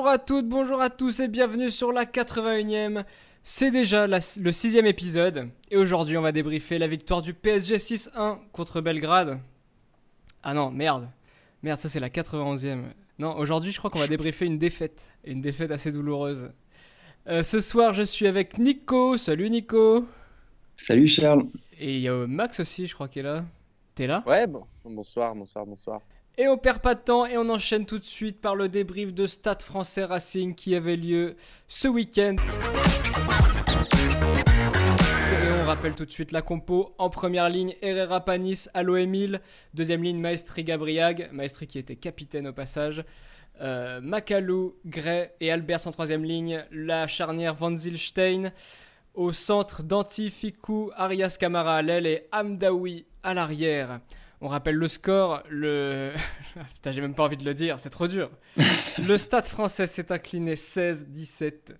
Bonjour à toutes, bonjour à tous et bienvenue sur la 81e. C'est déjà le sixième épisode et aujourd'hui on va débriefer la victoire du PSG 6-1 contre Belgrade. Ah non, merde. Merde, ça c'est la 91e. Non, aujourd'hui je crois qu'on va débriefer une défaite. Et une défaite assez douloureuse. Euh, ce soir je suis avec Nico. Salut Nico. Salut Charles. Et il y a Max aussi, je crois, qui est là. T'es là? Ouais, bon. Bonsoir, bonsoir, bonsoir. Et on perd pas de temps et on enchaîne tout de suite par le débrief de Stade français Racing qui avait lieu ce week-end. Et on rappelle tout de suite la compo. En première ligne, Herrera Panis, Alo Emile. Deuxième ligne, Maestri Gabriag. Maestri qui était capitaine au passage. Euh, Macalou, Gray et Albert en troisième ligne. La charnière Van Zilstein. Au centre, Danti, Fikou, Arias Camara à l'aile et Amdaoui à l'arrière. On rappelle le score, le... Putain, j'ai même pas envie de le dire, c'est trop dur. le stade français s'est incliné 16-17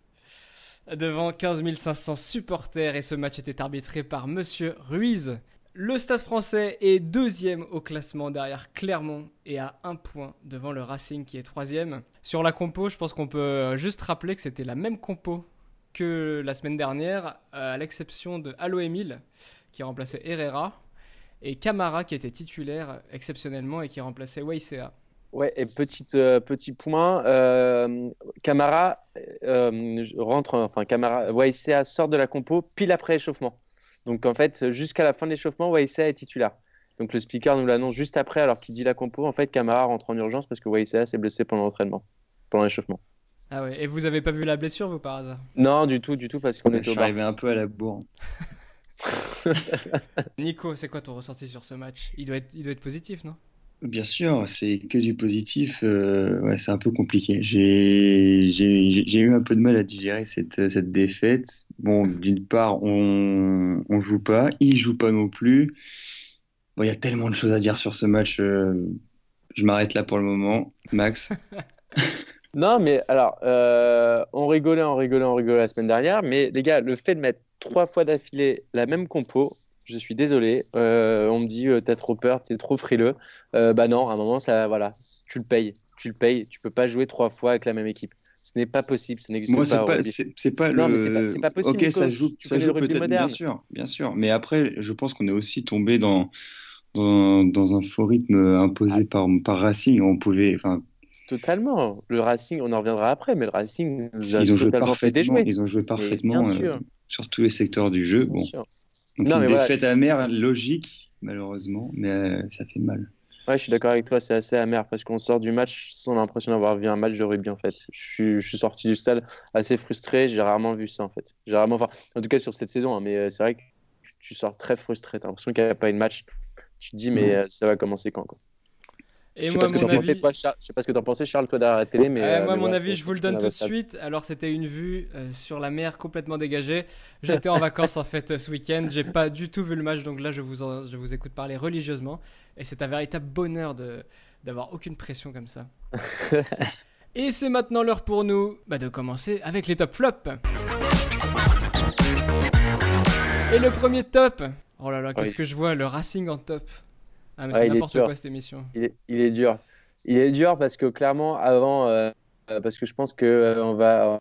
devant 15 500 supporters et ce match était arbitré par Monsieur Ruiz. Le stade français est deuxième au classement derrière Clermont et à un point devant le Racing qui est troisième. Sur la compo, je pense qu'on peut juste rappeler que c'était la même compo que la semaine dernière, à l'exception de Allo Emile qui remplaçait Herrera et Camara qui était titulaire exceptionnellement et qui remplaçait Weissea. Ouais, et petit, euh, petit point, euh, Camara euh, rentre, enfin Camara, Weissea sort de la compo pile après l'échauffement. Donc en fait, jusqu'à la fin de l'échauffement, Weissea est titulaire. Donc le speaker nous l'annonce juste après, alors qu'il dit la compo. En fait, Camara rentre en urgence parce que Weissea s'est blessé pendant l'entraînement, pendant l'échauffement. Ah ouais, et vous avez pas vu la blessure, vous, par hasard? Non, du tout, du tout, parce qu'on était au bar. arrivé un peu à la bourre. Nico, c'est quoi ton ressenti sur ce match? Il doit, être, il doit être positif, non? Bien sûr, c'est que du positif. Euh, ouais, c'est un peu compliqué. J'ai eu un peu de mal à digérer cette, cette défaite. Bon, d'une part, on ne joue pas, il joue pas non plus. Bon, il y a tellement de choses à dire sur ce match. Euh, je m'arrête là pour le moment. Max Non, mais alors, euh, on rigolait, on rigolait, on rigolait la semaine dernière. Mais les gars, le fait de mettre trois fois d'affilée la même compo, je suis désolé. Euh, on me dit, euh, t'as trop peur, t'es trop frileux. Euh, bah non, à un moment, ça, voilà, tu le payes. Tu le payes. Tu peux pas jouer trois fois avec la même équipe. Ce n'est pas possible. Ce n'existe pas. Moi, c'est pas, non, le. c'est pas, possible. Ok, ça joue, ça joue peut-être, bien sûr, bien sûr. Mais après, je pense qu'on est aussi tombé dans, dans, dans un faux rythme imposé ah. par, par Racing. On pouvait, enfin, Totalement. Le Racing, on en reviendra après, mais le Racing, ils ont joué parfaitement. Ils ont joué parfaitement sur tous les secteurs du jeu. bon. Donc une défaite amère, logique, malheureusement, mais euh, ça fait mal. Ouais, je suis d'accord avec toi, c'est assez amer parce qu'on sort du match sans l'impression d'avoir vu un match de rugby en fait. Je suis, sorti du stade assez frustré, j'ai rarement vu ça en fait. J'ai rarement, enfin, en tout cas sur cette saison, hein, mais euh, c'est vrai que tu sors très frustré, t'as l'impression qu'il n'y a pas eu de match. Tu te dis, mais euh, ça va commencer quand quoi et je, moi, sais avis... toi, je sais pas ce que t'en pensais, Charles, toi derrière la télé, mais. Euh, moi, mon avis, je vous le donne tout de suite. Alors, c'était une vue euh, sur la mer complètement dégagée. J'étais en vacances en fait ce week-end. J'ai pas du tout vu le match, donc là, je vous, je vous écoute parler religieusement. Et c'est un véritable bonheur de d'avoir aucune pression comme ça. Et c'est maintenant l'heure pour nous bah, de commencer avec les top flops. Et le premier top. Oh là là, qu'est-ce que je vois, le Racing en top. Ah, mais c'est n'importe quoi cette émission. Il est, il est, dur. Il est dur parce que clairement, avant, euh, parce que je pense qu'on euh, on va,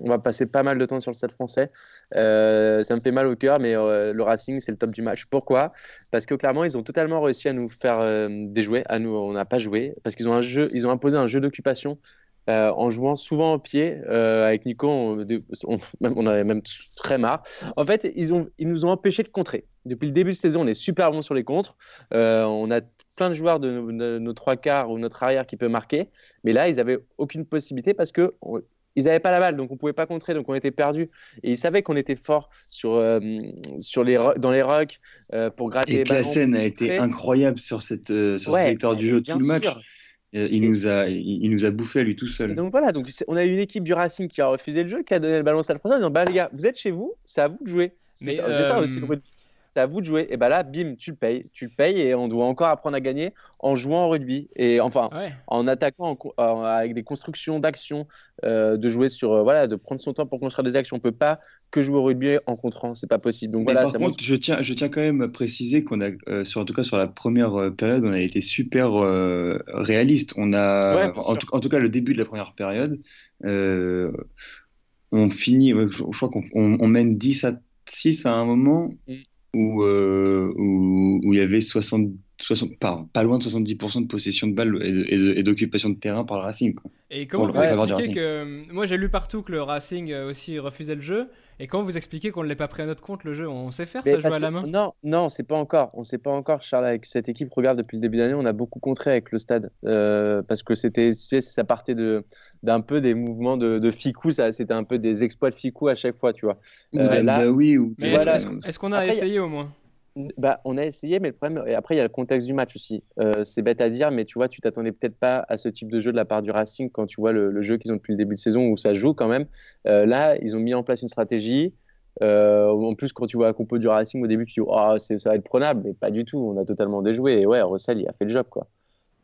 on va passer pas mal de temps sur le stade français. Euh, ça me fait mal au cœur, mais le Racing, c'est le top du match. Pourquoi? Parce que clairement, ils ont totalement réussi à nous faire déjouer. À nous, on n'a pas joué parce qu'ils ont un jeu, ils ont imposé un jeu d'occupation euh, en jouant souvent au pied. Euh, avec Nico, on, avait même très marre. En fait, ils, ont, ils nous ont empêché de contrer. Depuis le début de saison, on est super bon sur les contres. Euh, on a plein de joueurs de, nos trois quarts ou notre arrière qui peut marquer. Mais là, ils n'avaient aucune possibilité parce que ils n'avaient pas la balle, donc on pouvait pas contrer, donc on était perdu. Et ils savaient qu'on était fort sur, sur les, dans les rocks pour gratter. Et scène a été incroyable sur, cette, sur ce secteur du jeu tout le match. Il nous, a, il nous a bouffé à lui tout seul. donc voilà, donc on a une équipe du Racing qui a refusé le jeu, qui a donné le ballon à Stade français en disant bah les gars, vous êtes chez vous, c'est à vous de jouer. Mais c'est ça aussi le c'est à vous de jouer. Et bah là, bim, tu le payes, tu le payes et on doit encore apprendre à gagner en jouant au rugby et enfin en attaquant avec des constructions d'actions, euh, de jouer sur, euh, voilà, de prendre son temps pour construire des actions. On peut pas que jouer au rugby en contrant, c'est pas possible. Donc voilà. Par contre, je tiens, je tiens quand même à préciser qu'on a, euh, sur, en tout cas sur la première période, on a été super réaliste. On a, en, tout, cas, le début de la première période, on finit, je, crois qu'on on, mène 10 à 6 à un moment. Où, où, il y avait 60, 60, pas, pas, loin de 70% de possession de balles et d'occupation de, terrain par le Racing. Et comment vous expliquez que. Moi j'ai lu partout que le Racing euh, aussi refusait le jeu. Et comment vous expliquez qu'on ne l'ait pas pris à notre compte le jeu? On sait faire ça, jouer à la main Non, non, c'est pas encore. On sait pas encore, Charles, avec cette équipe. Regarde, depuis le début d'année, on a beaucoup contré avec le stade. Euh, parce que c'était, tu sais, ça partait de, d'un peu des mouvements de, de Ficou. C'était un peu des exploits de Ficou à chaque fois, tu vois. Euh, là, oui, ou... Mais est-ce, qu'on a essayé au moins? Bah, on a essayé, mais le problème, et après, il y a le contexte du match aussi. Euh, c'est bête à dire, mais tu vois, tu t'attendais peut-être pas à ce type de jeu de la part du Racing quand tu vois le, jeu qu'ils ont depuis le début de saison où ça joue quand même. Euh, là, ils ont mis en place une stratégie. Euh, en plus, quand tu vois la compo du Racing au début, tu dis, oh, ça va être prenable, mais pas du tout. On a totalement déjoué. Et ouais, Russell, il a fait le job, quoi.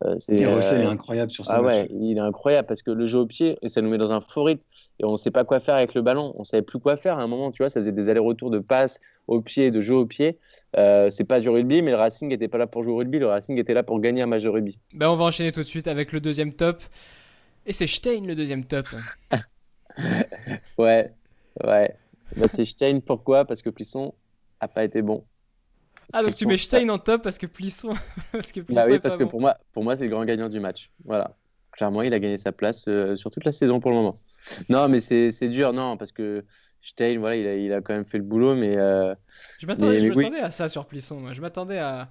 Euh, et Russell est incroyable sur ce ah ouais, il est incroyable parce que le jeu au pied, et ça nous met dans un faux rythme. Et on ne sait pas quoi faire avec le ballon. On savait plus quoi faire à un moment, tu vois. Ça faisait des allers-retours de passe au pied, de jeu au pied. Euh, c'est pas du rugby, mais le Racing n'était pas là pour jouer au rugby. Le Racing était là pour gagner un match de rugby. Ben, on va enchaîner tout de suite avec le deuxième top. Et c'est Stein le deuxième top. ouais, ouais. Ben, c'est Stein pourquoi? Parce que Plisson a pas été bon. Ah, donc tu mets Stein en top parce que Plisson. parce que bah oui, parce que pour moi, pour moi c'est le grand gagnant du match. Voilà. Clairement, il a gagné sa place euh, sur toute la saison pour le moment. Non, mais c'est dur, non, parce que Stein, voilà, il a, il a quand même fait le boulot, mais. Euh, je m'attendais à ça sur Plisson. Je m'attendais à,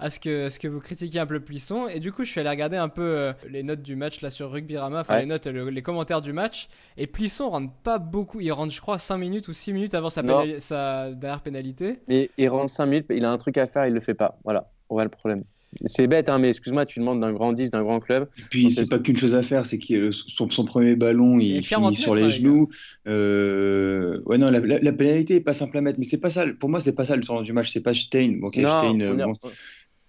à ce que, ce que vous critiquiez un peu Plisson. Et du coup, je suis allé regarder un peu euh, les notes du match là sur Rugbyrama, enfin les notes, les commentaires du match. Et Plisson rentre pas beaucoup. Il rentre, je crois, 5 minutes ou 6 minutes avant sa, sa dernière pénalité. Mais il rentre 5 minutes, il a un truc à faire, il le fait pas. Voilà, on voit le problème. C'est bête, hein, mais excuse-moi, tu demandes d'un grand 10, d'un grand club. Et puis, c'est pas qu'une chose à faire, c'est que son, son, premier ballon, il, finit sur les genoux. Euh... Ouais, non, la, la, pénalité est pas simple à mettre, mais c'est pas ça. Pour moi, c'est pas ça le sens du match. C'est pas Stein. Bon, Stein euh,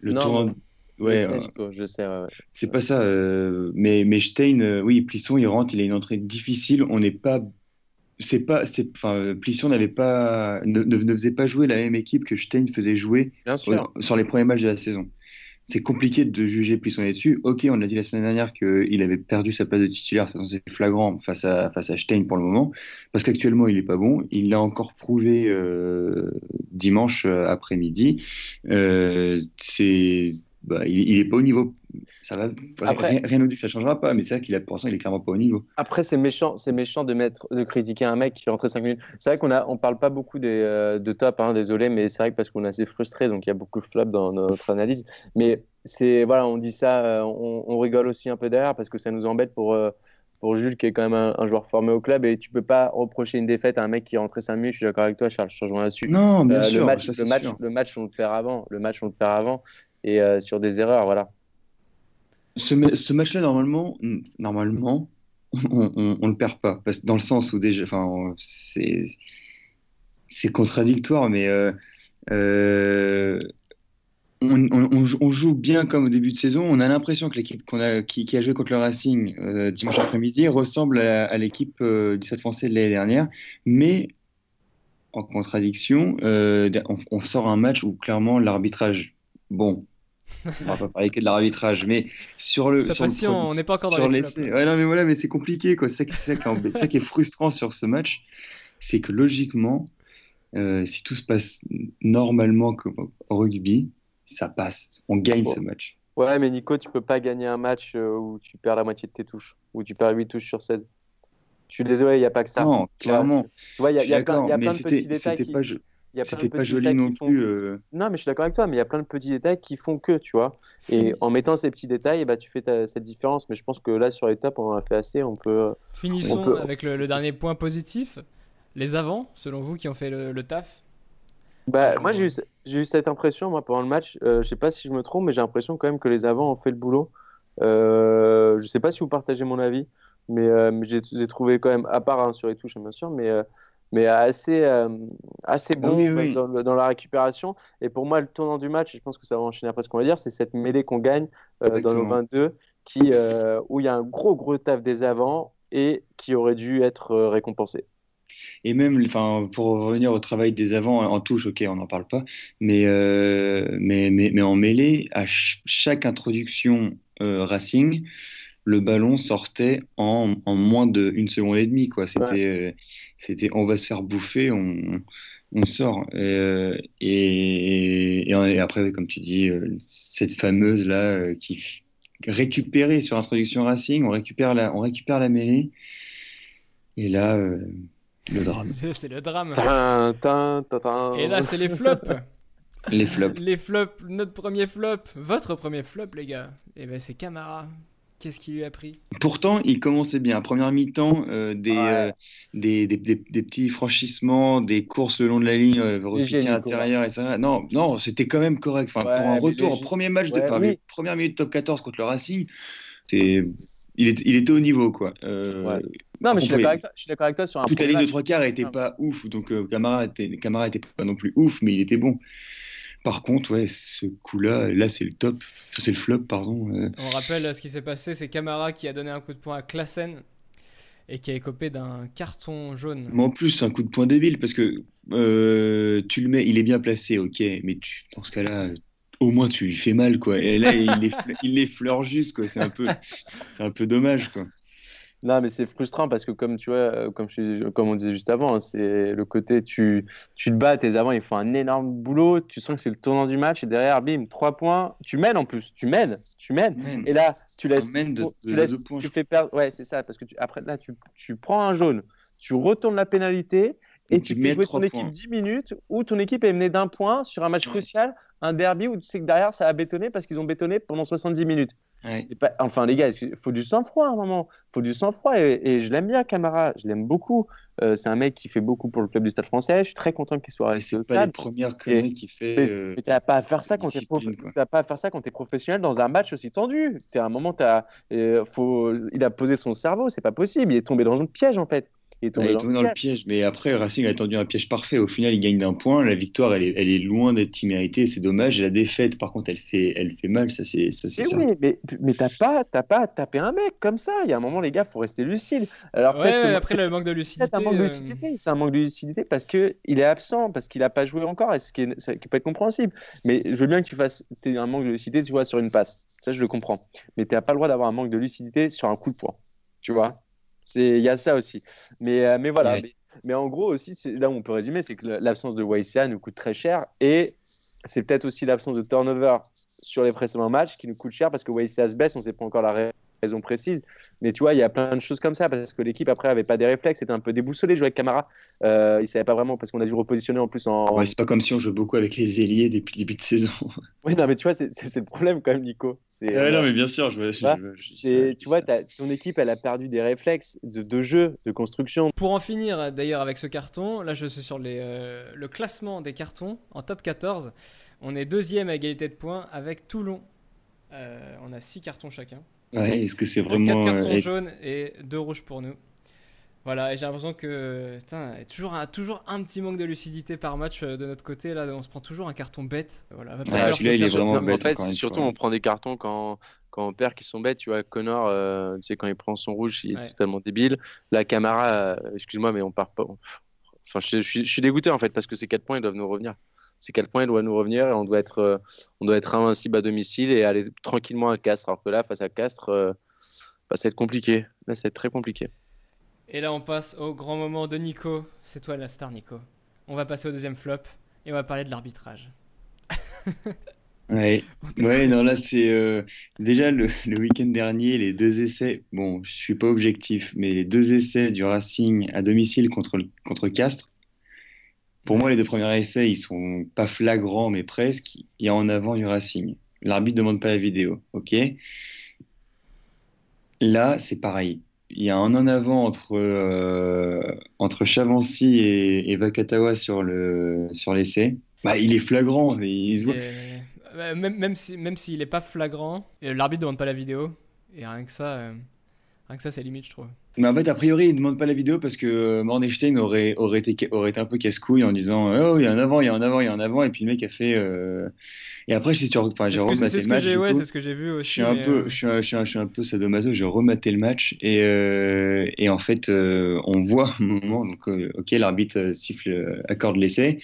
le non, Ouais, je sais, C'est pas ça. Euh, mais, mais Stein, euh, oui, Plisson, il rentre, il a une entrée difficile. On n'est pas. C'est pas. Enfin, Plisson n'avait pas, ne, ne, faisait pas jouer la même équipe que Stein faisait jouer sur les premiers matchs de la saison c'est compliqué de juger Plisson là-dessus. Ok, on l'a dit la semaine dernière qu'il avait perdu sa place de titulaire, c'est flagrant face à, face à Stein pour le moment, parce qu'actuellement il n'est pas bon. Il l'a encore prouvé euh, dimanche euh, après-midi. Euh, c'est bah, il n'est pas au niveau. Ça va, rien, rien nous dit que ça changera pas, mais c'est vrai qu'il a pour l'instant, il est clairement pas au niveau. Après, c'est méchant, c'est méchant de mettre, de critiquer un mec qui est rentré 5 minutes. C'est vrai qu'on a, on parle pas beaucoup des, euh, de top, hein, désolé, mais c'est vrai que parce qu'on est assez frustré, donc il y a beaucoup de flop dans notre analyse. Mais c'est, voilà, on dit ça, euh, on, rigole aussi un peu derrière parce que ça nous embête pour. Euh, pour Jules, qui est quand même un, joueur formé au club, et tu peux pas reprocher une défaite à un mec qui est rentré 5 minutes. Je suis d'accord avec toi, Charles, je te rejoins là-dessus. Non, bien sûr. Le match, le, match, le match, on le perd avant. Le match, on le perd avant et euh, sur des erreurs, voilà. Ce, match-là, normalement, normalement, on, on, le perd pas, parce, dans le sens où déjà, c'est contradictoire, mais euh, euh, on, on, joue bien comme au début de saison. On a l'impression que l'équipe a, qui, a joué contre le Racing dimanche après-midi ressemble à, l'équipe du Stade français de l'année dernière, mais en contradiction, on, on, sort un match où clairement l'arbitrage, bon, on va pas parler que de l'arbitrage, mais sur le. Sur on n'est pas encore dans les. Ouais, non, mais voilà, mais c'est compliqué, quoi. C'est ça, ça, qui est frustrant sur ce match, c'est que logiquement, euh, si tout se passe normalement au rugby, ça passe. On gagne ce match. Ouais, mais Nico, tu peux pas gagner un match euh, où tu perds la moitié de tes touches, où tu perds 8 touches sur 16. Je suis désolé, il n'y a pas que ça. Non, clairement. Tu vois, il y a, y a plein, y a plein de petits détails. Qui... Pas, c'était pas joli non plus. Euh. Non, mais je suis d'accord avec toi, mais il y a plein de petits détails qui font que, tu vois. Et en mettant ces petits détails, bah, tu fais cette différence. Mais je pense que là, sur l'étape, on en a fait assez. On peut. Finissons avec le, dernier point positif. Les avants, selon vous, qui ont fait le, taf? Bah, Moi, j'ai eu, eu, cette impression, moi, pendant le match. Euh, je sais pas si je me trompe, mais j'ai l'impression quand même que les avants ont fait le boulot. Euh, je sais pas si vous partagez mon avis, mais, euh, j'ai trouvé quand même, à part hein, sur les touches, bien sûr, mais mais assez, assez ah bon Dans, la récupération. Et pour moi, le tournant du match, je pense que ça va enchaîner après ce qu'on va dire, c'est cette mêlée qu'on gagne dans le 22, qui, où il y a un gros, gros taf des avants et qui aurait dû être récompensé. Et même, enfin, pour revenir au travail des avants, en touche, ok, on n'en parle pas, mais, mais, mais, mais, en mêlée, à chaque introduction Racing, le ballon sortait en, en moins d'une seconde et demie. Quoi. C'était, euh, c'était on va se faire bouffer, on, on sort. Euh, et, et, après, comme tu dis, euh, cette fameuse là qui récupérée sur introduction Racing, on récupère la, on récupère la mêlée. Et là, le drame. c'est le drame. et là, c'est les flops. Les flops. Les flops, notre premier flop, votre premier flop, les gars. Et eh ben c'est Camara. Qu'est-ce qui lui a pris? Pourtant, il commençait bien. Première mi-temps, euh, euh, des, des, des, petits franchissements, des courses le long de la ligne, euh, à l'intérieur, etc. Non, non c'était quand même correct. Enfin, pour un retour, au premier match de Paris, première minute top 14 contre le Racing, il, il, était au niveau. quoi. Non, mais je suis d'accord avec, toi sur un Toute la ligne de trois quarts n'était pas ouf, donc Camara était, Camara était pas non plus ouf, mais il était bon. Par contre, ouais, ce coup-là, là, c'est le top. c'est le flop, pardon. Euh. On rappelle ce qui s'est passé c'est Camara qui a donné un coup de poing à Klassen et qui a écopé d'un carton jaune. Mais en plus, c'est un coup de poing débile parce que euh, tu le mets, il est bien placé, ok, mais tu, dans ce cas-là, au moins tu lui fais mal, quoi. Et là, il, effleure, juste, quoi. C'est un peu, c'est un peu dommage, quoi. Non, mais c'est frustrant parce que comme tu vois, euh, comme, je, comme on disait juste avant, hein, c'est le côté tu, tu te bats, tes avants ils font un énorme boulot, tu sens que c'est le tournant du match et derrière, bim, trois points, tu mènes en plus, tu mènes, tu mènes. Et là, tu laisses, tu, laisses, tu fais perdre, ouais, c'est ça, parce que tu, après là, tu, tu prends un jaune, tu retournes la pénalité et, tu, fais jouer ton équipe 10 minutes où ton équipe est menée d'un point sur un match crucial, un derby où tu sais que derrière ça a bétonné parce qu'ils ont bétonné pendant 70 minutes. Enfin, les gars, il faut du sang-froid à un moment. Il faut du sang-froid. Et, je l'aime bien, Camara. Je l'aime beaucoup. Euh, c'est un mec qui fait beaucoup pour le club du Stade français. Je suis très content qu'il soit resté au stade. pas les premières conneries qu'il fait. Mais, euh, tu n'as pas à faire ça quand tu es, pas à faire ça quand es professionnel dans un match aussi tendu. Es à un moment, as, euh, faut, il a posé son cerveau. C'est pas possible. Il est tombé dans un piège, en fait. Il est tombé, dans, le piège. Mais après, Racing a attendu un piège parfait. Au final, il gagne d'un point. La victoire, elle est, elle est loin d'être imméritée. C'est dommage. Et la défaite, par contre, elle fait, elle fait mal. Ça, c'est oui, mais, mais t'as pas, pas tapé un mec comme ça. Il y a un moment, les gars, faut rester lucide. Alors, ouais, après, le manque de lucidité. C'est un manque de euh, lucidité. C'est un manque de lucidité parce qu'il est absent, parce qu'il n'a pas joué encore. Et ce qui, est, qui peut être compréhensible. Mais je veux bien que tu fasses un manque de lucidité, tu vois, sur une passe. Ça, je le comprends. Mais tu n'as pas le droit d'avoir un manque de lucidité sur un coup de poing. Tu vois? Il y a ça aussi. Mais, euh, mais voilà. Mais, en gros aussi, là où on peut résumer, c'est que l'absence de Waïsia nous coûte très cher et c'est peut-être aussi l'absence de turnover sur les précédents matchs qui nous coûte cher parce que Waïsia se baisse, on ne sait pas encore la raison précise. Mais tu vois, il y a plein de choses comme ça parce que l'équipe après avait pas des réflexes, c'était un peu déboussolé jouer avec Camara. Euh, il savait pas vraiment parce qu'on a dû repositionner en plus en. Ouais, c'est pas comme si on joue beaucoup avec les ailiers depuis le début de saison. oui, non, mais tu vois, c'est le problème quand même, Nico. Ouais, non, euh, mais bien sûr, je, je, tu vois, ton équipe, elle a perdu des réflexes de, de jeu, de construction. Pour en finir d'ailleurs avec ce carton, là je suis sur les, euh, le classement des cartons en top 14. On est deuxième à égalité de points avec Toulon. Euh, on a six cartons chacun. Ouais, est-ce que c'est vraiment. 4 cartons jaunes et 2 rouges pour nous. Voilà, et j'ai l'impression que putain, y a toujours un, toujours un petit manque de lucidité par match euh, de notre côté. Là, on se prend toujours un carton bête. Voilà, ah, celui-là, il est vraiment bête. En fait, surtout, on prend des cartons quand, quand on perd qui sont bêtes. Tu vois, Connor, euh, tu sais, quand il prend son rouge, il est totalement débile. La Camara, euh, excuse-moi, mais on part pas. Enfin, je, je, suis dégoûté en fait parce que ces 4 points, ils doivent nous revenir. Ces 4 points, ils doivent nous revenir et on doit être, on doit être invincible à domicile et aller tranquillement à Castres. Alors que là, face à Castres, bah, ça va être compliqué. Là, ça va être très compliqué. Et là, on passe au grand moment de Nico. C'est toi la star, Nico. On va passer au deuxième flop et on va parler de l'arbitrage. ouais. ouais, non, là, c'est euh, déjà le, week-end dernier, les deux essais. Bon, je suis pas objectif, mais les deux essais du Racing à domicile contre, contre Castres. Pour moi, les deux premiers essais, ils sont pas flagrants, mais presque. Il y a en avant du Racing. L'arbitre demande pas la vidéo, ok? Là, c'est pareil il y a un en avant entre, euh, entre Chavancy et, et Vakatawa sur le sur l'essai. Bah, il est flagrant. Il même même s'il si, même n'est pas flagrant, l'arbitre ne demande pas la vidéo. Et rien que ça, euh, Rien que ça, c'est limite, je trouve. Mais en fait, a priori, il ne demande pas la vidéo parce que Mornestein aurait, aurait, été, aurait été un peu casse-couille en disant Oh, il y a un avant, il y a un avant, il y a un avant. Et puis le mec a fait. Euh... Et après, j'ai enfin, j'ai rematé le match. Ouais, c'est ce que j'ai vu aussi. Je suis, un peu, euh... je, suis un, je, suis un, je suis un peu sadomaso, j'ai rematé le match. Et, euh, et en fait, euh, on voit un moment, donc, euh, ok, l'arbitre siffle, accorde l'essai.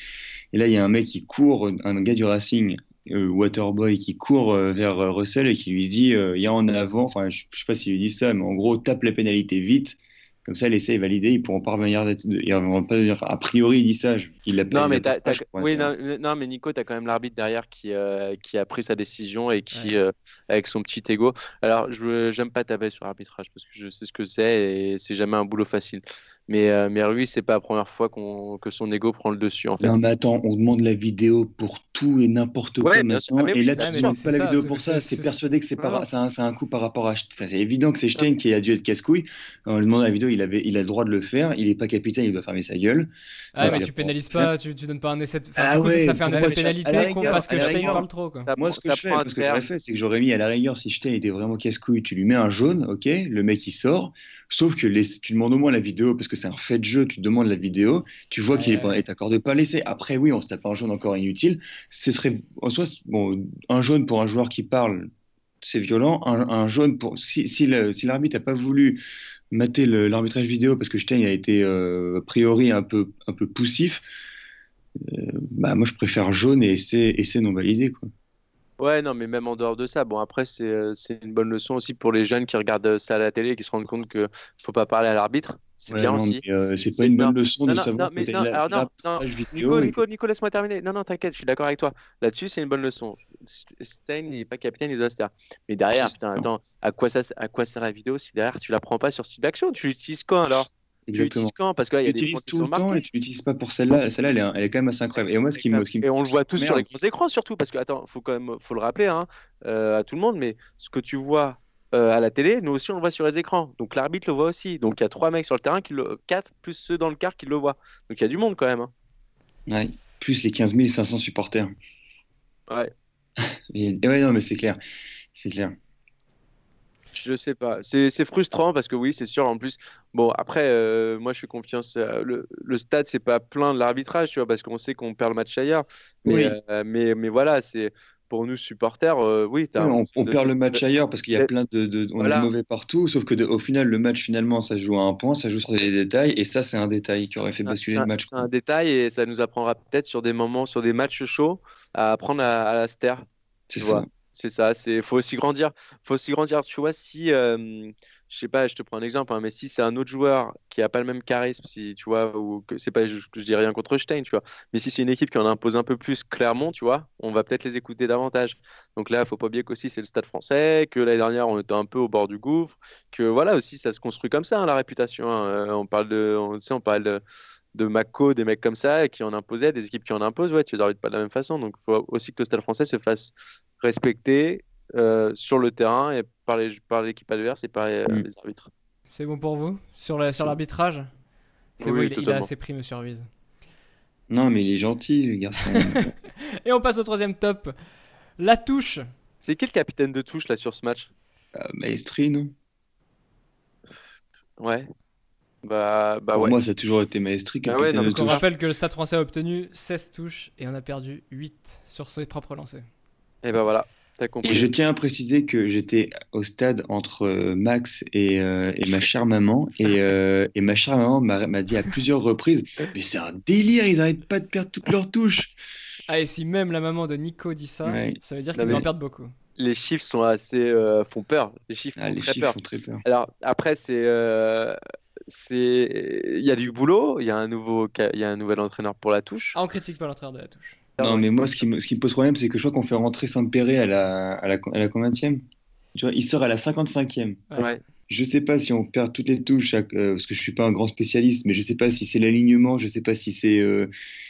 Et là, il y a un mec qui court, un gars du Racing, euh, Waterboy qui court euh, vers euh, Russell et qui lui dit il y a en avant, enfin je, sais pas s'il lui dit ça, mais en gros tape la pénalité vite. Comme ça, l'essai est validé, ils pourront pas revenir. Enfin, a priori, il dit ça. Il l'a non, mais oui, non, mais Nico, tu as quand même l'arbitre derrière qui, qui a pris sa décision et qui, avec son petit ego. Alors, je n'aime pas taper sur l'arbitrage parce que je sais ce que c'est et c'est jamais un boulot facile. Mais, euh, mais Rui, c'est pas la première fois que son ego prend le dessus. En fait. Non, mais attends, on demande la vidéo pour tout et n'importe quoi maintenant. Ah, et là, tu ne demandes pas la vidéo pour ça. C'est persuadé que c'est un, un, coup par rapport à. C'est évident que c'est Stein qui a dû être casse-couille. On lui demande la vidéo, il, avait, il a le droit de le faire. Il n'est pas capitaine, il doit fermer sa gueule. Ah, mais tu pénalises pas, tu, tu donnes pas un essai. De... ah, ouais, ça fait un essai de pénalité parce que Stein parle trop. Moi, ce que je fais, ce que j'aurais fait, c'est que j'aurais mis à la rigueur, si Stein était vraiment casse-couille, tu lui mets un jaune, ok, le mec il sort. Sauf que tu demandes au moins la vidéo parce que c'est un fait de jeu, tu demandes la vidéo, tu vois qu'il est t'accorde pas l'essai. Après, oui, on se tape un jaune encore inutile. Ce serait en soi, bon, un jaune pour un joueur qui parle, c'est violent. Un, jaune pour si, si l'arbitre n'a pas voulu mater l'arbitrage vidéo parce que Stein a été euh, a priori un peu un peu poussif. Euh, bah, moi, je préfère jaune et essai, essai non validé quoi. Ouais, non, mais même en dehors de ça, bon, après, c'est euh, une bonne leçon aussi pour les jeunes qui regardent ça à la télé et qui se rendent compte qu'il ne faut pas parler à l'arbitre. C'est bien aussi. Euh, c'est pas une bonne leçon de savoir mais non, alors, non, non. Nico, Nico, Nico laisse-moi terminer. Non, non, t'inquiète, je suis d'accord avec toi. Là-dessus, c'est une bonne leçon. Stein, il n'est pas capitaine, il doit se taire. Mais derrière, putain, attends, à quoi, ça, à quoi sert la vidéo si derrière tu la prends pas sur Cible Action? Tu l'utilises quand alors? Exactement. Tu Parce qu'il y a des tout le temps et tu l'utilises pas pour celle-là. Celle-là, elle, elle, est quand même assez incroyable. Et moi, ce qui me, et on le voit tous sur les gros écrans, surtout parce que attends, faut quand même, faut le rappeler hein, euh, à tout le monde, mais ce que tu vois euh, à la télé, nous aussi on le voit sur les écrans. Donc l'arbitre le voit aussi. Donc il y a trois mecs sur le terrain qui le, quatre plus ceux dans le car qui le voient. Donc il y a du monde quand même. Hein. Ouais. Plus les 15 500 supporters. Ouais. et, ouais, non, mais c'est clair, c'est clair. Je sais pas. C'est frustrant parce que oui, c'est sûr. En plus, bon, après, euh, moi, je fais confiance. le, le, stade, c'est pas plein de l'arbitrage, tu vois, parce qu'on sait qu'on perd le match ailleurs. Mais, euh, mais, mais, voilà, c'est pour nous supporters, euh, oui. on, perd le match ailleurs parce qu'il y a plein de, on est mauvais partout. Sauf que au final, le match finalement, ça se joue à un point, ça joue sur des détails, et ça, c'est un détail qui aurait fait basculer le match. C'est un détail et ça nous apprendra peut-être sur des moments, sur des matchs chauds, à apprendre à, à la ster. Tu vois. C'est ça, c'est faut aussi grandir. Faut aussi grandir. Tu vois, si euh, je sais pas, je te prends un exemple, hein, mais si c'est un autre joueur qui a pas le même charisme, si tu vois, ou que c'est pas, je, je, dis rien contre Stein, tu vois, mais si c'est une équipe qui en impose un peu plus clairement, tu vois, on va peut-être les écouter davantage. Donc là, faut pas oublier qu'aussi c'est le Stade Français, que l'année dernière on était un peu au bord du gouffre, que voilà aussi ça se construit comme ça hein, la réputation. Hein. Euh, on parle de, on, on parle de Mako, des mecs comme ça, qui en imposaient, des équipes qui en imposent, ouais, tu les arbitres pas de la même façon. Donc, il faut aussi que le stade français se fasse respecter euh, sur le terrain et par, l'équipe adverse et par les, mm. arbitres. C'est bon pour vous? Sur l'arbitrage? C'est bon, il, a assez pris, monsieur Ruiz. Non, mais il est gentil, le garçon. et on passe au troisième top. La touche. C'est qui le capitaine de touche là sur ce match? Euh, Maestri, non? Ouais. Bah, bah Pour moi, ça a toujours été Maestri. Bah ouais, on rappelle que le Stade français a obtenu 16 touches et on a perdu 8 sur ses propres lancers. Et bah voilà. Et je tiens à préciser que j'étais au stade entre euh, Max et, euh, et ma chère maman. Et, euh, et ma chère maman m'a dit à plusieurs reprises Mais c'est un délire, ils n'arrêtent pas de perdre toutes leurs touches. Ah, et si même la maman de Nico dit ça, ça veut dire qu'ils en perdent beaucoup. Les chiffres sont assez. font peur. Les chiffres, ah, font, très peur. font très peur. Alors, après, c'est c'est il y a du boulot, il y a un nouveau il y a un nouvel entraîneur pour la touche. Ah, on critique pas l'entraîneur de la touche. Non, mais moi ce qui me, ce qui me pose problème c'est que je crois qu'on fait rentrer Sampere à la à la, à la combienième Tu vois, il sort à la 55e. Ouais. Je sais pas si on perd toutes les touches euh, parce que je suis pas un grand spécialiste, mais je sais pas si c'est l'alignement, je sais pas si c'est euh,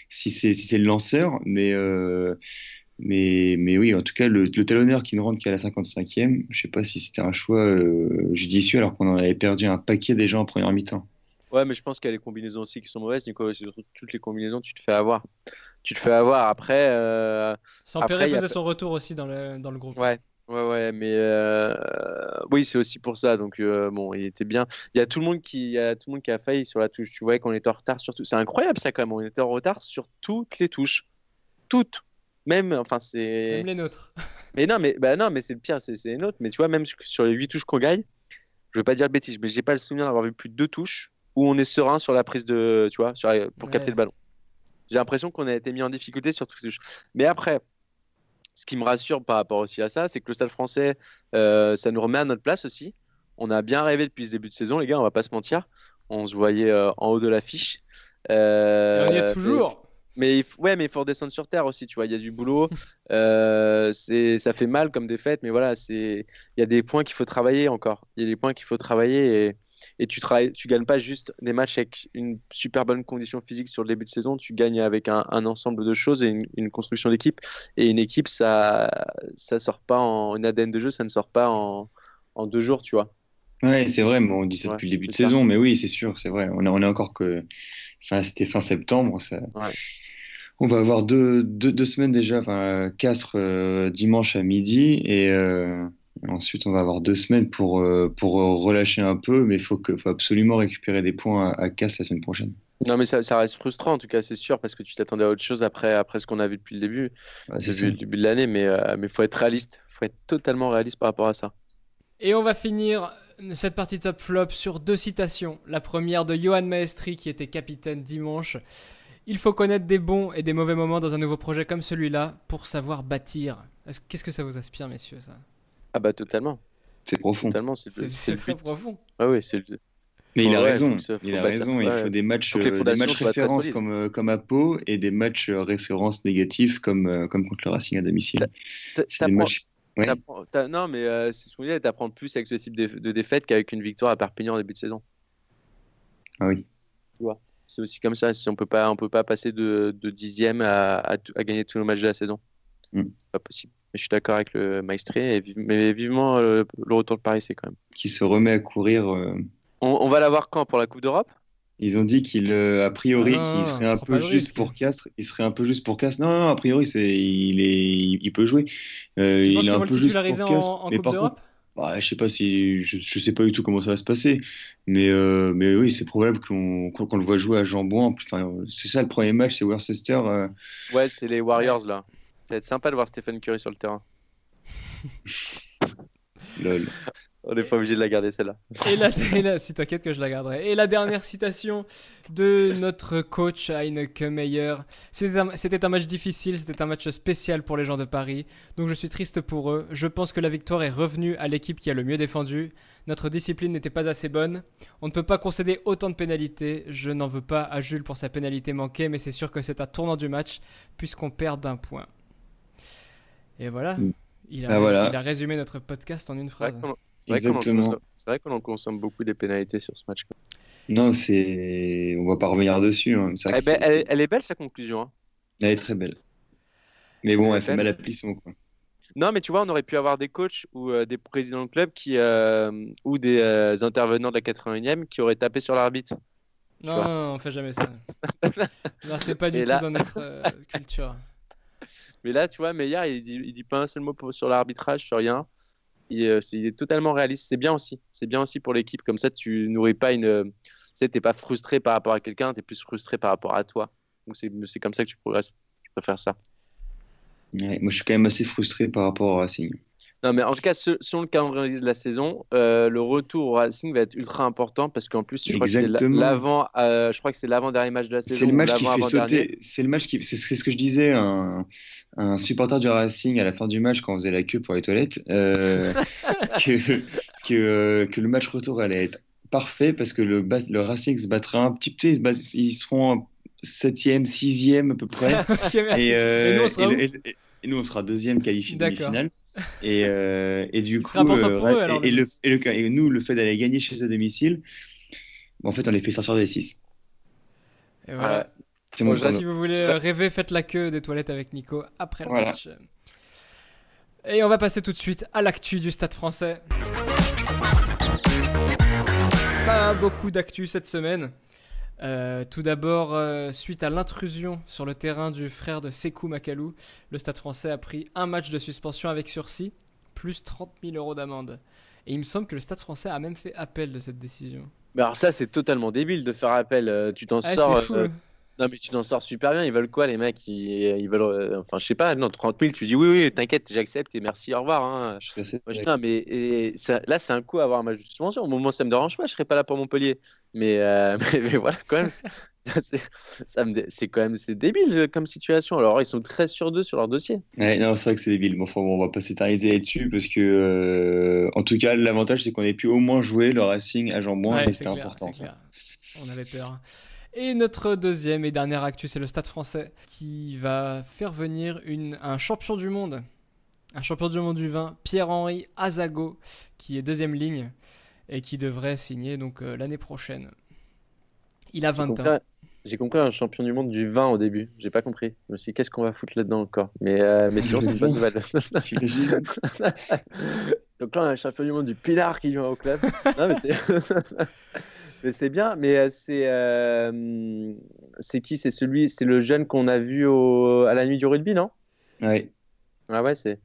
si c'est si c'est le lanceur, mais euh, mais, mais oui, en tout cas, le, talonneur qui ne rentre qu'à la 55e, je ne sais pas si c'était un choix euh, judicieux alors qu'on en avait perdu un paquet déjà en première mi-temps. Ouais, mais je pense qu'il y a les combinaisons aussi qui sont mauvaises. Nico, sur toutes les combinaisons, tu te fais avoir. Tu te fais avoir. Après. Euh... Sampere faisait son retour aussi dans le, dans le groupe. Ouais. Ouais, ouais, mais euh, oui, c'est aussi pour ça. Donc, euh, bon, il était bien. Il y a tout le monde qui, il y a tout le monde qui a failli sur la touche. Tu vois qu'on était en retard sur tout. C'est incroyable ça quand même. On était en retard sur toutes les touches, toutes. Même, enfin, c'est. Même les nôtres. Mais non, mais bah non, mais c'est le pire, c'est les nôtres. Mais tu vois, même sur les huit touches qu'on gagne, je veux pas dire de bêtises, mais j'ai pas le souvenir d'avoir vu plus de deux touches où on est serein sur la prise de, tu vois, sur pour Ouais. capter le ballon. J'ai l'impression qu'on a été mis en difficulté sur toutes les touches. Mais après, ce qui me rassure par rapport aussi à ça, c'est que le Stade Français, euh, ça nous remet à notre place aussi. On a bien rêvé depuis ce début de saison, les gars. On va pas se mentir. On se voyait euh, en haut de l'affiche. Euh, on y est toujours. mais ouais, mais il faut redescendre sur terre aussi, tu vois. Il y a du boulot. Euh, c'est, ça fait mal comme défaite, mais voilà, c'est, il y a des points qu'il faut travailler encore. Il y a des points qu'il faut travailler et, et tu travailles, tu gagnes pas juste des matchs avec une super bonne condition physique sur le début de saison. Tu gagnes avec un, un ensemble de choses et une, une construction d'équipe. Et une équipe, ça, ça sort pas en une ADN de jeu, ça ne sort pas en, en deux jours, tu vois. Ouais, c'est vrai, mais on dit ça Ouais, depuis le début de ça. saison, mais oui, c'est sûr, c'est vrai. On est, on est encore que. Enfin, c'était fin septembre. Ça... Ouais. On va avoir deux, deux, deux semaines déjà, enfin, Castres euh, dimanche à midi, et euh, ensuite on va avoir deux semaines pour, euh, pour euh, relâcher un peu, mais il faut, que, faut absolument récupérer des points à, à Castres la semaine prochaine. Non, mais ça, ça reste frustrant, en tout cas, c'est sûr, parce que tu t'attendais à autre chose après, après ce qu'on a vu depuis le début. Depuis le début de l'année, mais il mais faut être réaliste. faut être totalement réaliste par rapport à ça. Et on va finir cette partie top flop sur deux citations. La première de Johan Maestri qui était capitaine dimanche. Il faut connaître des bons et des mauvais moments dans un nouveau projet comme celui-là pour savoir bâtir. Est-ce- Qu'est-ce que ça vous inspire, messieurs ça? Ah bah totalement, C'est profond. totalement, c'est très but. profond. Ah oui, c'est le... Mais il a raison, il faut a raison. Il faut des matchs, euh, des matchs références comme, euh, comme à Pau et des matchs euh, références négatifs comme, comme contre le Racing à domicile. C'est des matchs. Ouais. Non, mais euh, c'est ce qu'on dit, t'apprends plus avec ce type de, de défaite qu'avec une victoire à Perpignan en début de saison. Ah oui. C'est aussi comme ça, si on peut pas, on peut pas passer de, de dixième à, à, à gagner tous nos matchs de la saison. Mm. C'est pas possible. Mais je suis d'accord avec le Maestré, vive- mais vivement euh, le retour de Paris, c'est quand même. Qui se remet à courir. euh, On, on va l'avoir quand? Pour la Coupe d'Europe? Ils ont dit qu'il, euh, a priori, Ah qu'il serait un peu juste risque. pour Castres. Il serait un peu juste pour Castres. Non, non, a priori, c'est, il est, il peut jouer. Euh, Tu il est un peu juste titulariser pour en, Castres. en Mais Coupe par d'Europe? contre, bah, je sais pas si, je, je sais pas du tout comment ça va se passer. Mais, euh, mais oui, c'est probable qu'on, qu'on, qu'on le voit jouer à Jambouin. En plus, Enfin, c'est ça le premier match, c'est Worcester. euh, Ouais, c'est les Warriors là. Ça va être sympa de voir Stephen Curry sur le terrain. lol. On n'est pas obligé de la garder celle-là. Et la, et la- si t'inquiète que je la garderai. Et la dernière citation de notre coach Heineke Meyer. C'était un, c'était un match difficile, c'était un match spécial pour les gens de Paris. Donc je suis triste pour eux. Je pense que la victoire est revenue à l'équipe qui a le mieux défendu. Notre discipline n'était pas assez bonne. On ne peut pas concéder autant de pénalités. Je n'en veux pas à Jules pour sa pénalité manquée, mais c'est sûr que c'est un tournant du match puisqu'on perd d'un point. Et voilà. Mm. Il a, Ah, voilà. il a résumé notre podcast en une phrase. qu'on c'est vrai qu'on en Exactement. consomme- c'est vrai qu'on en consomme beaucoup des pénalités sur ce match. Non, c'est, on va pas revenir dessus. hein. Eh ben, elle, est belle sa conclusion. hein. elle est très belle. Mais bon, Elle fait belle. mal à plisson, quoi. Non, mais tu vois, on aurait pu avoir des coachs ou euh, des présidents de club qui, euh, ou des euh, intervenants de la 81e qui auraient tapé sur l'arbitre. Non, non, on fait jamais ça. non, c'est pas du Et tout là- dans notre euh, culture. Mais là, tu vois, Meyer, il dit, il dit pas un seul mot sur l'arbitrage, sur rien. Il, euh, il est totalement réaliste. C'est bien aussi. C'est bien aussi pour l'équipe. Comme ça, tu nourris pas une. Tu sais, t'es pas frustré par rapport à quelqu'un, t'es plus frustré par rapport à toi. Donc c'est comme ça que tu progresses. Je préfère ça. Moi, je suis quand même assez frustré par rapport au Racing. Non, mais en tout cas, se- selon le calendrier de la saison, euh, le retour au Racing va être ultra important parce qu'en plus, je crois que c'est l'avant, euh, je crois que c'est l'avant-dernier match de la saison. C'est le match qui fait sauter. C'est le match qui. C'est ce que je disais. Un, un supporter du Racing à la fin du match quand on faisait la queue pour les toilettes, euh, que que, que le match retour allait être parfait parce que le, Racing se battra un petit peu. Ils, seront septième, sixième à peu près. Et, euh, Et nous, on sera et- et- et nous, on sera deuxième qualifié de demi-finale. Et, euh, et du Il coup, euh, pour eux, alors, et, et le et, le- et nous, le fait d'aller gagner chez eux à domicile, en fait, on les fait sortir des 6. Et voilà. C'est Bon. Si vous voulez euh, rêver, faites la queue des toilettes avec Nico après le Voilà. match. Et on va passer tout de suite à l'actu du Stade français. Pas beaucoup d'actu cette semaine. Euh, tout d'abord, euh, suite à l'intrusion sur le terrain du frère de Sekou Makalou, le Stade français a pris un match de suspension avec sursis plus 30 000 euros d'amende. Et il me semble que le Stade français a même fait appel de cette décision. Mais alors ça, c'est totalement débile de faire appel. Euh, tu t'en Ah, sors. Non, mais tu t'en sors super bien. Ils veulent quoi, les mecs? Ils, ils veulent. euh, Enfin, je sais pas. Non, 30 000, tu dis oui, oui, t'inquiète, j'accepte et merci, au revoir. hein. Je Moi, mais et ça- là, c'est un coup à avoir un match de suspension. Au moment, ça me dérange pas. Je serais pas là pour Montpellier. Mais, euh, mais, mais voilà, quand même, c'est- quand même c'est débile euh, comme situation. Alors, ils sont 13 sur 2 sur leur dossier. Ouais, non, c'est vrai que c'est débile. Bon, enfin, bon, on va pas s'éterniser là-dessus parce que, euh, en tout cas, l'avantage, c'est qu'on ait pu au moins jouer le Racing à Jambon Ouais, et c'est c'était important. ça. On avait peur. Et notre deuxième et dernière actu, c'est le Stade français qui va faire venir une, un champion du monde, un champion du monde du vin, Pierre-Henri Azago, qui est deuxième ligne et qui devrait signer donc euh, l'année prochaine. Il a J'ai 20 compris, ans. j'ai compris un champion du monde du vin au début. J'ai pas compris. Je me suis dit, qu'est-ce qu'on va foutre là-dedans encore? Mais, euh, mais sinon, c'est une bonne nouvelle. J'imagine. Donc là, on a un champion du monde du Pilar qui vient au club. Non, mais c'est mais c'est bien. Mais euh, c'est euh, c'est qui? C'est celui, c'est le jeune qu'on a vu au, à la nuit du rugby, non? Ouais. Ah ouais, c'est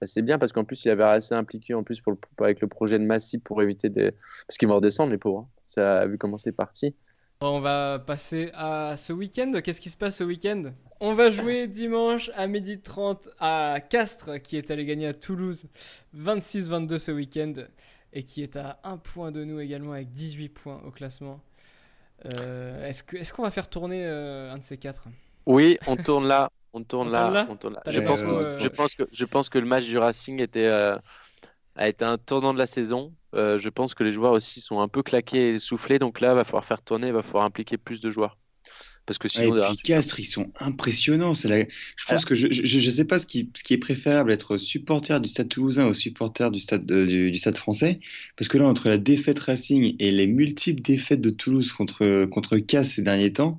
bah, c'est bien parce qu'en plus, il avait assez impliqué en plus pour le- avec le projet de Massy pour éviter de. Parce qu'ils vont redescendre, les pauvres. hein. Ça a vu comment c'est parti. On va passer à ce week-end. Qu'est-ce qui se passe ce week-end? On va jouer dimanche à 12h30 à Castres, qui est allé gagner à Toulouse 26-22 ce week-end, et qui est à un point de nous également avec 18 points au classement. Euh, est-ce que- est-ce qu'on va faire tourner euh, un de ces quatre? Oui, on tourne là. On tourne On là. tourne là? on tourne là. Je pense, que, euh, je, pense que, je pense que le match du Racing était, euh, a été un tournant de la saison. Je pense que les joueurs aussi sont un peu claqués et soufflés. Donc là, il va falloir faire tourner, il va falloir impliquer plus de joueurs. Parce que Ouais, sinon, et derrière, puis tu- Castres, ils sont impressionnants. La- Je pense que je, je sais pas ce qui, ce qui est préférable, être supporter du Stade Toulousain ou supporter du Stade, de- du, du Stade Français. Parce que là, entre la défaite Racing et les multiples défaites de Toulouse contre, contre Castres ces derniers temps,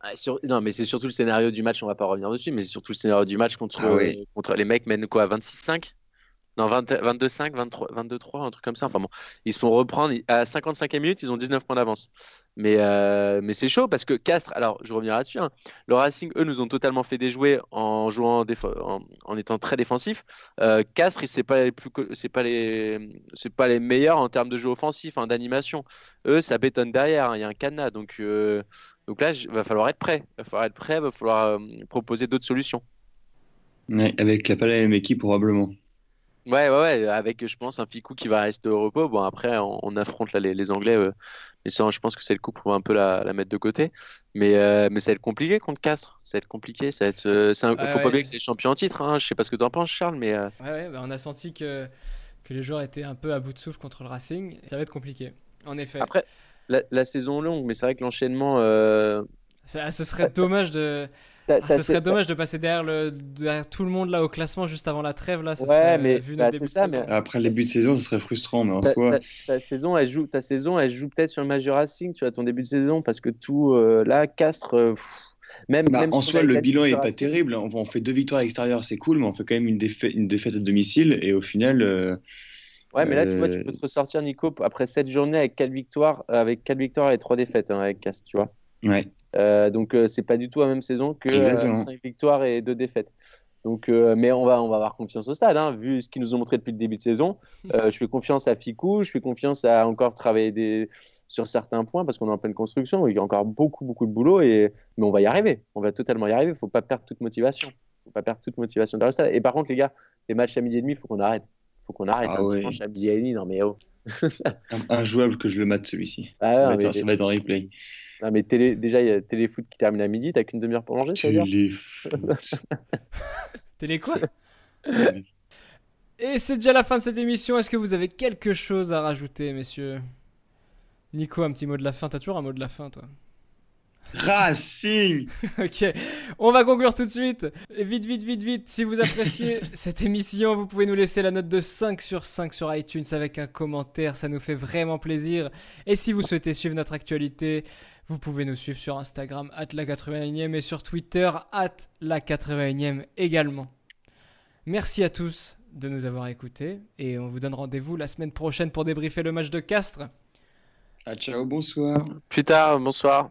Ah, sur- Non, mais c'est surtout le scénario du match, on va pas revenir dessus, mais c'est surtout le scénario du match contre, Ah ouais. euh, contre les mecs mènent quoi, 26-5? Non, 20 22-5, 23 22-3, un truc comme ça. Enfin bon, ils se font reprendre à 55e minute, ils ont 19 points d'avance. Mais, euh, mais c'est chaud parce que Castres, alors je reviens là-dessus, hein, le Racing, eux, nous ont totalement fait déjouer en jouant en, en étant très défensif. Euh, Castres, co- c'est pas les, pas les meilleurs en termes de jeu offensif, hein, d'animation. Eux, ça bétonne derrière, hein, il y a un cadenas, donc. euh, donc là, il va falloir être prêt. Il va falloir être prêt, il va falloir proposer d'autres solutions. avec la, pas la probablement. Ouais, ouais, ouais, avec, je pense, un Ficou qui va rester au repos. Bon, après, on, on affronte là, les, les Anglais. euh, mais ça, je pense que c'est le coup pour un peu la, la mettre de côté. Mais, euh, mais ça va être compliqué contre Castres. Ça va être compliqué. Ça va être, euh, un- faut pas oublier que c'est les champions en titre. Hein. Je sais pas ce que tu en penses, Charles, mais Ouais, ouais, bah, on a senti que, que les joueurs étaient un peu à bout de souffle contre le Racing. Ça va être compliqué, en effet. après, la, la saison longue, mais c'est vrai que l'enchaînement. Euh, Ça- ce serait dommage de, ah, ce serait dommage de passer derrière, le, derrière tout le monde là au classement juste avant la trêve là. ce Ouais, serait, mais- vu bah, ça, mais- Après le début de saison, ce serait frustrant, mais en Ta, soi, ta- ta saison, elle joue, ta saison, elle joue peut-être sur le du Racing, tu vois, ton début de saison, parce que tout, euh, là, Castres, euh, pff, même, bah, même en soi, le bilan est victoires pas Racing, terrible. On, on fait deux victoires à l'extérieur, c'est cool, mais on fait quand même une défaite, une défaite à domicile. Et au final, euh, Ouais, mais là, tu vois, tu Euh, peux te ressortir, Nico, après cette journée avec quatre victoires, euh, avec quatre victoires et trois défaites, hein, avec Castres, tu vois. Ouais. Euh, donc, euh, c'est pas du tout la même saison que euh, Exactement. cinq victoires et deux défaites. Donc, euh, mais on va, on va avoir confiance au stade, hein, vu ce qu'ils nous ont montré depuis le début de saison. Euh, je fais confiance à Ficou, je fais confiance à encore travailler des... sur certains points parce qu'on est en pleine construction. Il y a encore beaucoup, beaucoup de boulot, et... mais on va y arriver. On va totalement y arriver. Il faut pas perdre toute motivation. faut pas perdre toute motivation dans le stade. Et par contre, les gars, les matchs à midi et demi, il faut qu'on arrête. faut qu'on arrête. Ah hein, ouais. à midi et demi, non mais oh. Injouable que je le mate celui-ci. Ah ça, non, va être, mais- ça va être en replay. Non, mais télé... déjà, il y a téléfoot qui termine à midi, t'as qu'une demi-heure pour manger, Téléfoot. Télé quoi Et c'est déjà la fin de cette émission. Est-ce que vous avez quelque chose à rajouter, messieurs? Nico, un petit mot de la fin. T'as toujours un mot de la fin, toi? Racing Ok, on va conclure tout de suite. Et vite, vite, vite, vite. Si vous appréciez cette émission, vous pouvez nous laisser la note de 5 sur 5 sur iTunes avec un commentaire. Ça nous fait vraiment plaisir. Et si vous souhaitez suivre notre actualité, vous pouvez nous suivre sur Instagram, at la 81e, et sur Twitter, at la 81e également. Merci à tous de nous avoir écoutés. Et on vous donne rendez-vous la semaine prochaine pour débriefer le match de Castres. Ah, ciao, bonsoir. Plus tard, bonsoir.